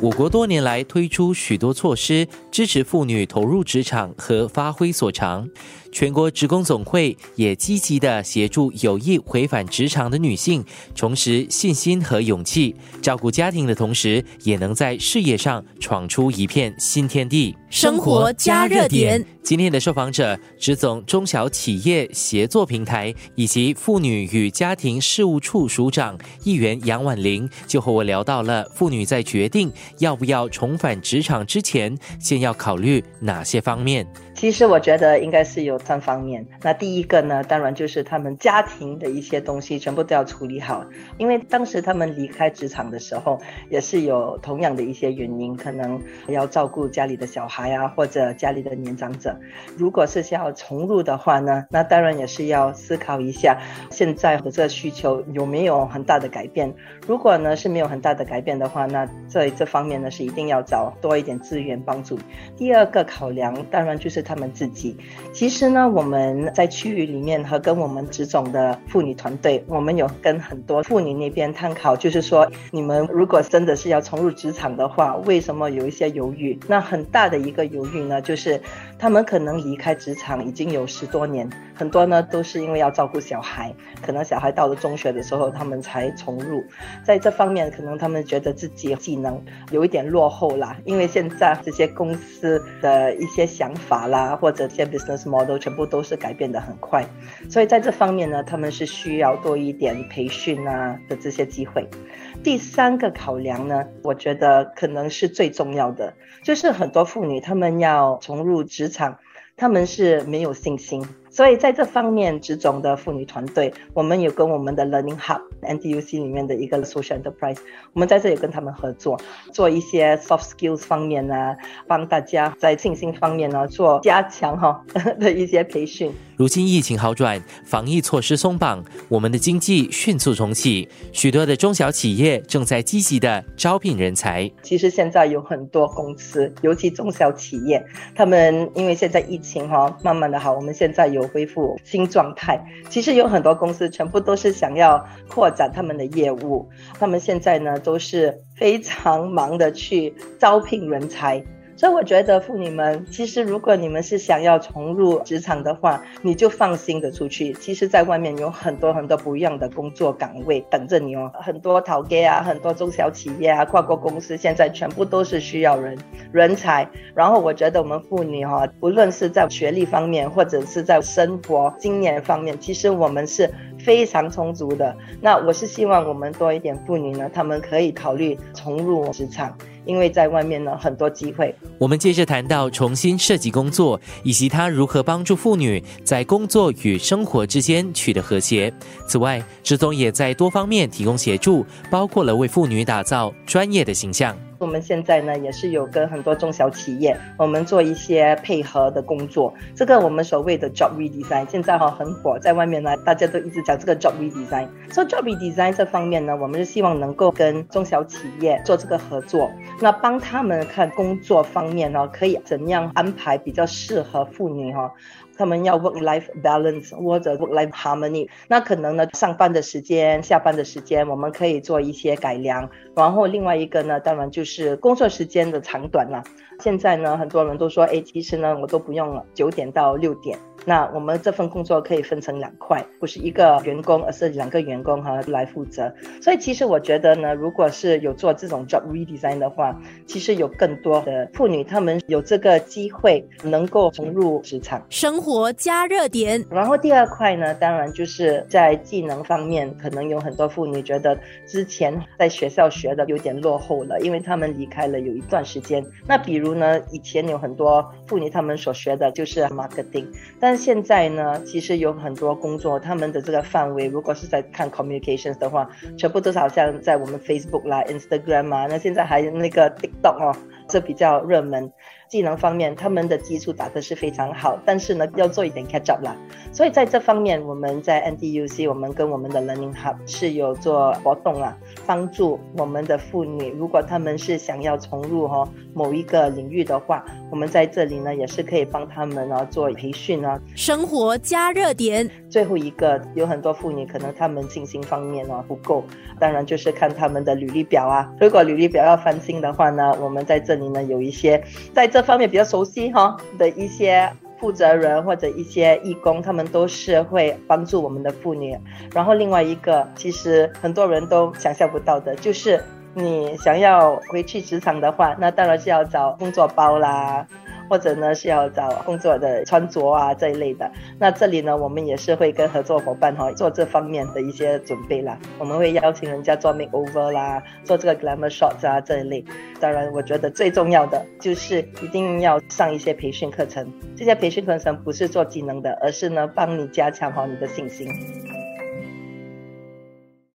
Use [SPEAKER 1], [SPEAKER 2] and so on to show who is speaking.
[SPEAKER 1] 我国多年来推出许多措施，支持妇女投入职场和发挥所长。全国职工总会也积极的协助有意回返职场的女性重拾信心和勇气，照顾家庭的同时，也能在事业上闯出一片新天地。
[SPEAKER 2] 生活加热点。
[SPEAKER 1] 今天的受访者，职总中小企业协作平台以及妇女与家庭事务处署长议员杨婉玲，就和我聊到了妇女在决定要不要重返职场之前，先要考虑哪些方面。
[SPEAKER 3] 其实我觉得应该是有三方面。那第一个呢，当然就是他们家庭的一些东西全部都要处理好，因为当时他们离开职场的时候，也是有同样的一些原因，可能要照顾家里的小孩孩啊，或者家里的年长者。如果是想要重入的话呢，那当然也是要思考一下现在的这个需求有没有很大的改变。如果呢是没有很大的改变的话，那在这方面呢是一定要找多一点资源帮助。第二个考量，当然就是。他们自己，其实呢，我们在区域里面和跟我们职总的妇女团队，我们有跟很多妇女那边探讨，就是说，你们如果真的是要重入职场的话，为什么有一些犹豫？那很大的一一个犹豫呢，就是他们可能离开职场已经有十多年，很多呢都是因为要照顾小孩，可能小孩到了中学的时候，他们才重入，在这方面，可能他们觉得自己技能有一点落后啦，因为现在这些公司的一些想法啦。或者这些 business model 全部都是改变的很快，所以在这方面呢，他们是需要多一点培训啊的这些机会。第三个考量呢，我觉得可能是最重要的，就是很多妇女他们要重入职场，他们是没有信心。所以在这方面，职总的妇女团队，我们有跟我们的 Learning Hub NTUC 里面的一个 Social Enterprise，我们在这里跟他们合作，做一些 soft skills 方面呢，帮大家在信心方面呢做加强哈 的一些培训。
[SPEAKER 1] 如今疫情好转，防疫措施松绑，我们的经济迅速重启，许多的中小企业正在积极的招聘人才。
[SPEAKER 3] 其实现在有很多公司，尤其中小企业，他们因为现在疫情哈慢慢的好，我们现在有恢复新状态。其实有很多公司全部都是想要扩展他们的业务，他们现在呢都是非常忙的去招聘人才。所以我觉得妇女们，其实如果你们是想要重入职场的话，你就放心的出去。其实，在外面有很多很多不一样的工作岗位等着你哦。很多淘街啊，很多中小企业啊，跨国公司现在全部都是需要人人才。然后我觉得我们妇女哈，不论是在学历方面，或者是在生活经验方面，其实我们是非常充足的。那我是希望我们多一点妇女呢，她们可以考虑重入职场。因为在外面呢，很多机会。
[SPEAKER 1] 我们接着谈到重新设计工作，以及它如何帮助妇女在工作与生活之间取得和谐。此外，职总也在多方面提供协助，包括了为妇女打造专业的形象。
[SPEAKER 3] 我们现在呢，也是有跟很多中小企业，我们做一些配合的工作。这个我们所谓的 job redesign，现在哈很火，在外面呢，大家都一直讲这个 job redesign。说 job redesign 这方面呢，我们是希望能够跟中小企业做这个合作，那帮他们看工作方面呢，可以怎样安排比较适合妇女哈。他们要 work life balance 或者 work life harmony，那可能呢，上班的时间、下班的时间，我们可以做一些改良。然后另外一个呢，当然就是工作时间的长短了。现在呢，很多人都说，哎，其实呢，我都不用了，九点到六点。那我们这份工作可以分成两块，不是一个员工，而是两个员工哈来负责。所以其实我觉得呢，如果是有做这种 job redesign 的话，其实有更多的妇女她们有这个机会能够融入职场。
[SPEAKER 2] 生活加热点。
[SPEAKER 3] 然后第二块呢，当然就是在技能方面，可能有很多妇女觉得之前在学校学的有点落后了，因为她们离开了有一段时间。那比如呢，以前有很多妇女她们所学的就是 marketing，但现在呢，其实有很多工作，他们的这个范围，如果是在看 communications 的话，全部都是好像在我们 Facebook 啦、Instagram 啊，那现在还有那个 TikTok 哦，这比较热门。技能方面，他们的基础打的是非常好，但是呢，要做一点 catch up 啦。所以在这方面，我们在 NDUC，我们跟我们的 Learning Hub 是有做活动啊，帮助我们的妇女，如果他们是想要重入哈某一个领域的话，我们在这里呢也是可以帮他们呢做培训啊。
[SPEAKER 2] 生活加热点。
[SPEAKER 3] 最后一个，有很多妇女可能她们信心方面呢不够，当然就是看他们的履历表啊。如果履历表要翻新的话呢，我们在这里呢有一些在这方面比较熟悉哈的一些。负责人或者一些义工，他们都是会帮助我们的妇女。然后另外一个，其实很多人都想象不到的，就是你想要回去职场的话，那当然是要找工作包啦。或者呢是要找工作的穿着啊这一类的，那这里呢我们也是会跟合作伙伴哈做这方面的一些准备啦。我们会邀请人家做 makeover 啦，做这个 glamour shots 啊这一类。当然，我觉得最重要的就是一定要上一些培训课程。这些培训课程不是做技能的，而是呢帮你加强好你的信心。